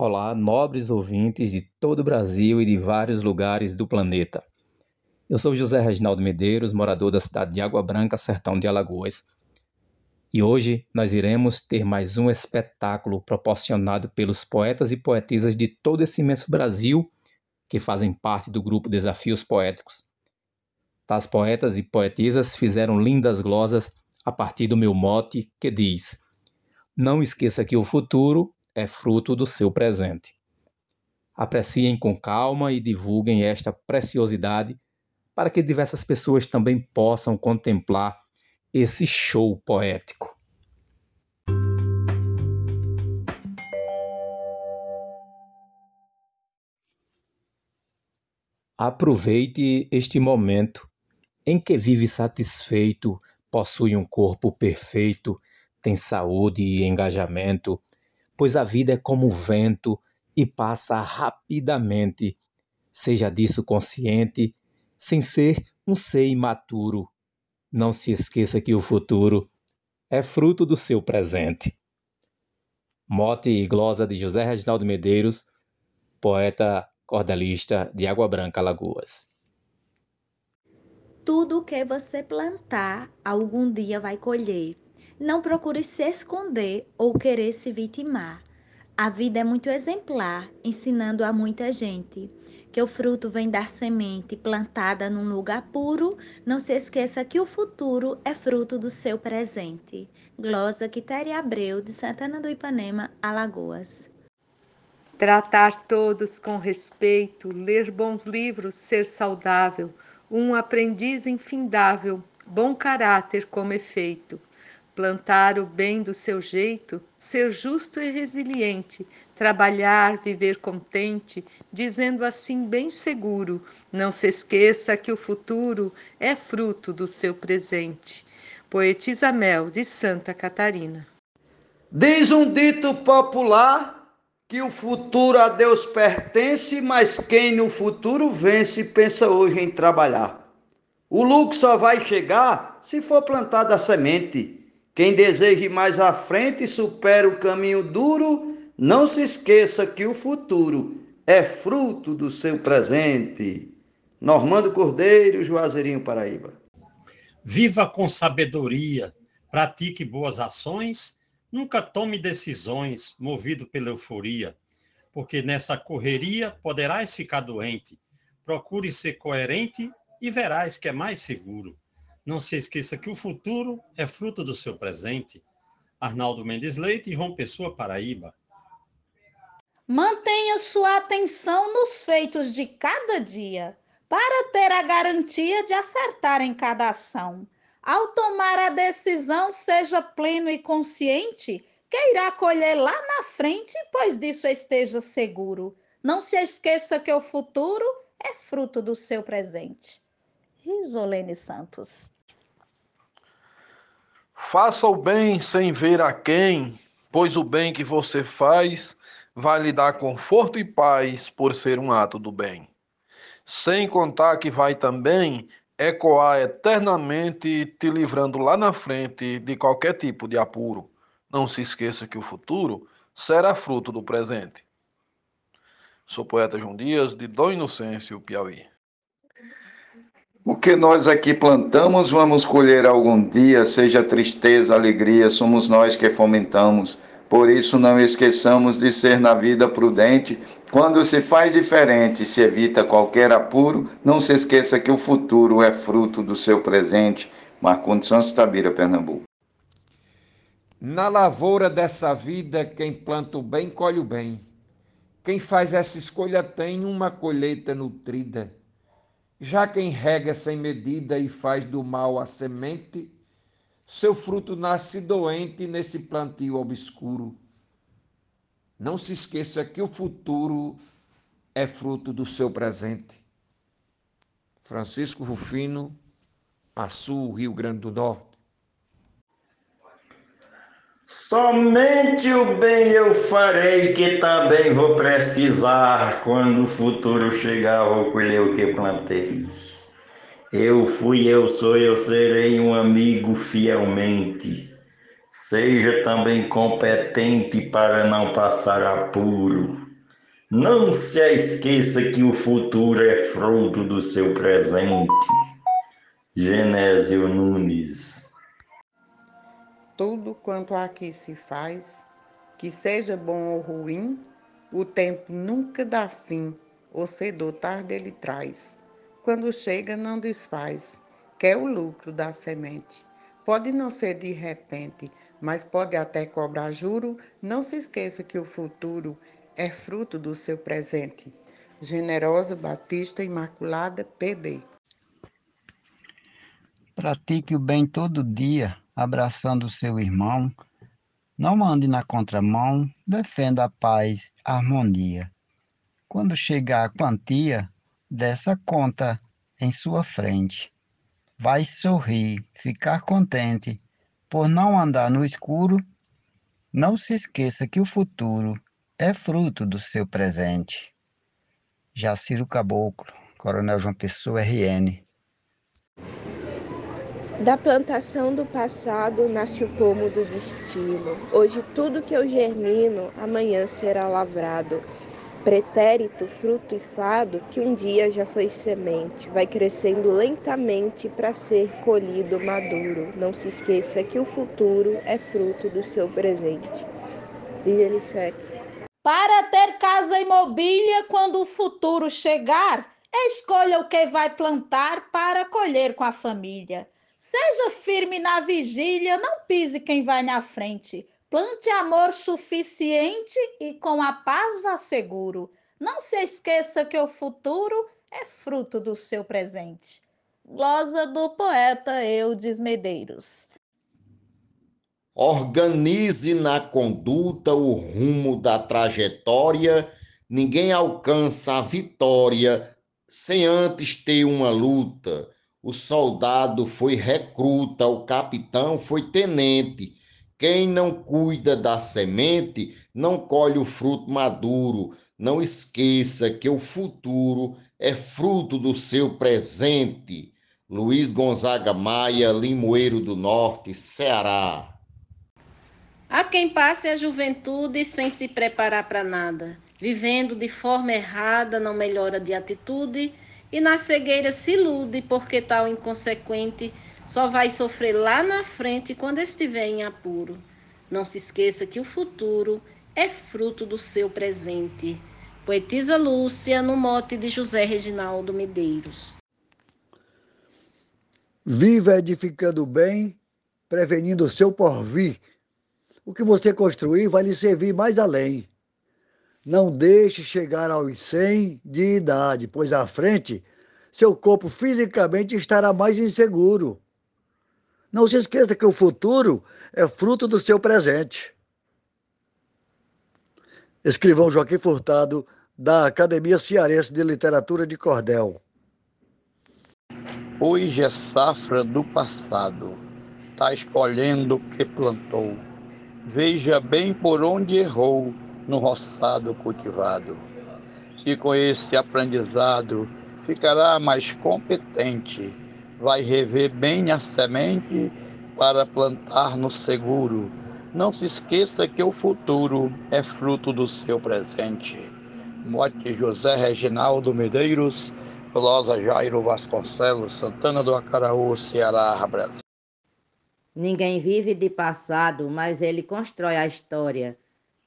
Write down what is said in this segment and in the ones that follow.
Olá, nobres ouvintes de todo o Brasil e de vários lugares do planeta. Eu sou José Reginaldo Medeiros, morador da cidade de Água Branca, sertão de Alagoas. E hoje nós iremos ter mais um espetáculo proporcionado pelos poetas e poetisas de todo esse imenso Brasil que fazem parte do grupo Desafios Poéticos. Tais poetas e poetisas fizeram lindas glosas a partir do meu mote que diz: Não esqueça que o futuro é fruto do seu presente. Apreciem com calma e divulguem esta preciosidade para que diversas pessoas também possam contemplar esse show poético. Aproveite este momento em que vive satisfeito, possui um corpo perfeito, tem saúde e engajamento, pois a vida é como o vento e passa rapidamente. Seja disso consciente, sem ser um ser imaturo. Não se esqueça que o futuro é fruto do seu presente. Mote e glosa de José Reginaldo Medeiros, poeta cordelista de Água Branca, Alagoas. Tudo que você plantar, algum dia vai colher. Não procure se esconder ou querer se vitimar. A vida é muito exemplar, ensinando a muita gente que o fruto vem da semente plantada num lugar puro. Não se esqueça que o futuro é fruto do seu presente. Glosa Quitéria Abreu, de Santana do Ipanema, Alagoas. Tratar todos com respeito, ler bons livros, ser saudável, um aprendiz infindável, bom caráter como efeito plantar o bem do seu jeito, ser justo e resiliente, trabalhar, viver contente, dizendo assim bem seguro: não se esqueça que o futuro é fruto do seu presente. Poetisa Mel, de Santa Catarina. Diz um dito popular que o futuro a Deus pertence, mas quem no futuro vence pensa hoje em trabalhar. O lucro só vai chegar se for plantada a semente. Quem deseje mais à frente supera o caminho duro, não se esqueça que o futuro é fruto do seu presente. Normando Cordeiro, Juazeirinho, Paraíba. Viva com sabedoria, pratique boas ações, nunca tome decisões movido pela euforia, porque nessa correria poderás ficar doente. Procure ser coerente e verás que é mais seguro. Não se esqueça que o futuro é fruto do seu presente. Arnaldo Mendes Leite e João Pessoa, Paraíba. Mantenha sua atenção nos feitos de cada dia, para ter a garantia de acertar em cada ação. Ao tomar a decisão, seja pleno e consciente, que irá colher lá na frente, pois disso esteja seguro. Não se esqueça que o futuro é fruto do seu presente. Risolene Santos. Faça o bem sem ver a quem, pois o bem que você faz vai lhe dar conforto e paz por ser um ato do bem. Sem contar que vai também ecoar eternamente, te livrando lá na frente de qualquer tipo de apuro. Não se esqueça que o futuro será fruto do presente. Sou poeta João Dias, de Dom Inocêncio, Piauí. O que nós aqui plantamos, vamos colher algum dia, seja tristeza, alegria, somos nós que fomentamos. Por isso, não esqueçamos de ser na vida prudente. Quando se faz diferente, se evita qualquer apuro, não se esqueça que o futuro é fruto do seu presente. Marcondes Santos Tabira, Pernambuco. Na lavoura dessa vida, quem planta o bem, colhe o bem. Quem faz essa escolha tem uma colheita nutrida. Já quem rega sem medida e faz do mal a semente, seu fruto nasce doente nesse plantio obscuro. Não se esqueça que o futuro é fruto do seu presente. Francisco Rufino, Açu, Rio Grande do Norte. Somente o bem eu farei, que também vou precisar. Quando o futuro chegar, vou colher o que plantei. Eu fui, eu sou, eu serei um amigo fielmente. Seja também competente para não passar apuro. Não se esqueça que o futuro é fruto do seu presente. Genésio Nunes. Tudo quanto aqui se faz, que seja bom ou ruim, o tempo nunca dá fim, ou cedo tarde ele traz. Quando chega, não desfaz, quer o lucro da semente. Pode não ser de repente, mas pode até cobrar juro. Não se esqueça que o futuro é fruto do seu presente. Generosa Batista Imaculada, PB. Pratique o bem todo dia, abraçando o seu irmão. Não ande na contramão, defenda a paz, a harmonia. Quando chegar a quantia, dessa conta em sua frente vai sorrir, ficar contente por não andar no escuro. Não se esqueça que o futuro é fruto do seu presente. Jaciro Caboclo, Coronel João Pessoa, RN. Da plantação do passado nasce o pomo do destino. Hoje tudo que eu germino, amanhã será lavrado pretérito, fruto e fado, que um dia já foi semente, vai crescendo lentamente para ser colhido maduro. Não se esqueça que o futuro é fruto do seu presente. Vive. Para ter casa e mobília quando o futuro chegar, escolha o que vai plantar para colher com a família. Seja firme na vigília, não pise quem vai na frente. Plante amor suficiente e com a paz vá seguro. Não se esqueça que o futuro é fruto do seu presente. Glosa do poeta Eudes Medeiros. Organize na conduta o rumo da trajetória. Ninguém alcança a vitória sem antes ter uma luta. O soldado foi recruta, o capitão foi tenente quem não cuida da semente não colhe o fruto maduro. Não esqueça que o futuro é fruto do seu presente. Luiz Gonzaga Maia, Limoeiro do Norte, Ceará. Há quem passe a juventude sem se preparar para nada, vivendo de forma errada, não melhora de atitude e na cegueira se ilude porque tal inconsequente só vai sofrer lá na frente quando estiver em apuro. Não se esqueça que o futuro é fruto do seu presente. Poetisa Lúcia, no mote de José Reginaldo Medeiros. Viva edificando bem, prevenindo o seu porvir. O que você construir vai lhe servir mais além. Não deixe chegar aos 100 de idade, pois à frente seu corpo fisicamente estará mais inseguro. Não se esqueça que o futuro é fruto do seu presente. Escrivão Joaquim Furtado, da Academia Cearense de Literatura de Cordel. Hoje é safra do passado, está escolhendo o que plantou. Veja bem por onde errou no roçado cultivado. E com esse aprendizado ficará mais competente vai rever bem a semente para plantar no seguro. Não se esqueça que o futuro é fruto do seu presente. Mote José Reginaldo Medeiros, Velosa Jairo Vasconcelos, Santana do Acaraú, Ceará, Brasil. Ninguém vive de passado, mas ele constrói a história.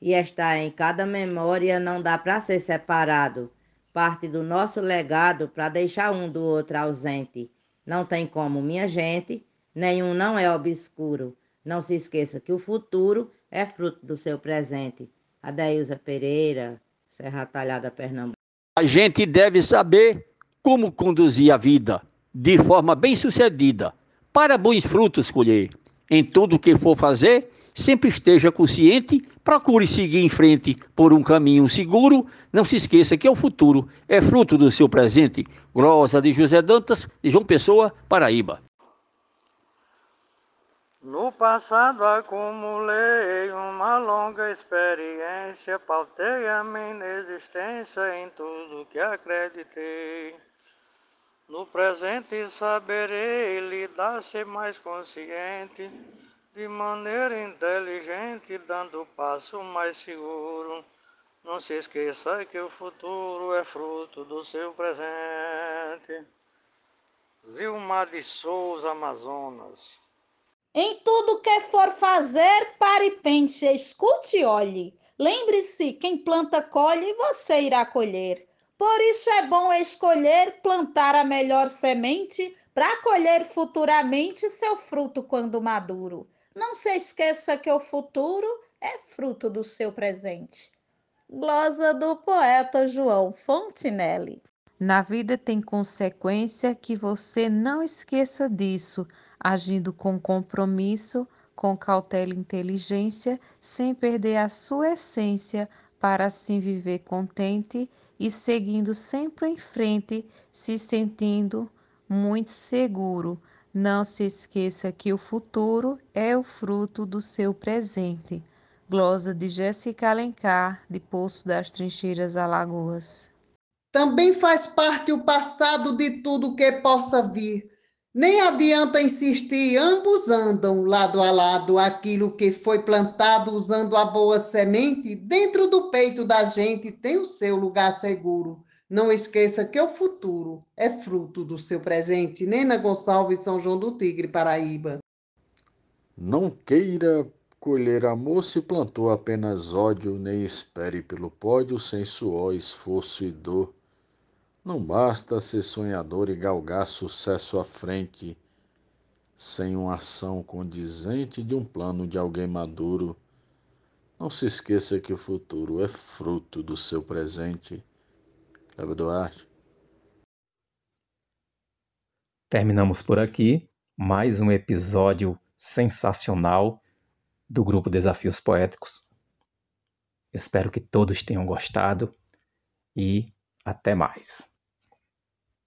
E está em cada memória, não dá para ser separado. Parte do nosso legado para deixar um do outro ausente. Não tem como, minha gente, nenhum não é obscuro. Não se esqueça que o futuro é fruto do seu presente. Adeilza Pereira, Serra Talhada, Pernambuco. A gente deve saber como conduzir a vida de forma bem-sucedida, para bons frutos colher. Em tudo que for fazer, sempre esteja consciente, procure seguir em frente por um caminho seguro. Não se esqueça que o futuro é fruto do seu presente. Glosa de José Dantas, de João Pessoa, Paraíba. No passado acumulei uma longa experiência, pautei a minha existência em tudo que acreditei. No presente saberei lidar-se mais consciente de maneira inteligente, dando passo mais seguro, Não se esqueça que o futuro é fruto do seu presente. Zilmar de Souza, Amazonas. Em tudo que for fazer, pare e pense, escute e olhe. Lembre-se, quem planta colhe, você irá colher. Por isso é bom escolher plantar a melhor semente para colher futuramente seu fruto quando maduro. Não se esqueça que o futuro é fruto do seu presente. Glosa do poeta João Fontinelli. Na vida tem consequência que você não esqueça disso, agindo com compromisso, com cautela e inteligência, sem perder a sua essência, para assim viver contente e seguindo sempre em frente, se sentindo muito seguro. Não se esqueça que o futuro é o fruto do seu presente. Glosa de Jéssica Alencar, de Poço das Trincheiras, Alagoas. Também faz parte o passado de tudo que possa vir. Nem adianta insistir, ambos andam lado a lado. Aquilo que foi plantado usando a boa semente, dentro do peito da gente tem o seu lugar seguro. Não esqueça que o futuro é fruto do seu presente. Nena Gonçalves, São João do Tigre, Paraíba. Não queira colher amor se plantou apenas ódio, nem espere pelo pódio sem suor, esforço e dor. Não basta ser sonhador e galgar sucesso à frente, sem uma ação condizente de um plano de alguém maduro. Não se esqueça que o futuro é fruto do seu presente. Cleber Duarte. Terminamos por aqui mais um episódio sensacional do grupo Desafios Poéticos. Espero que todos tenham gostado e até mais.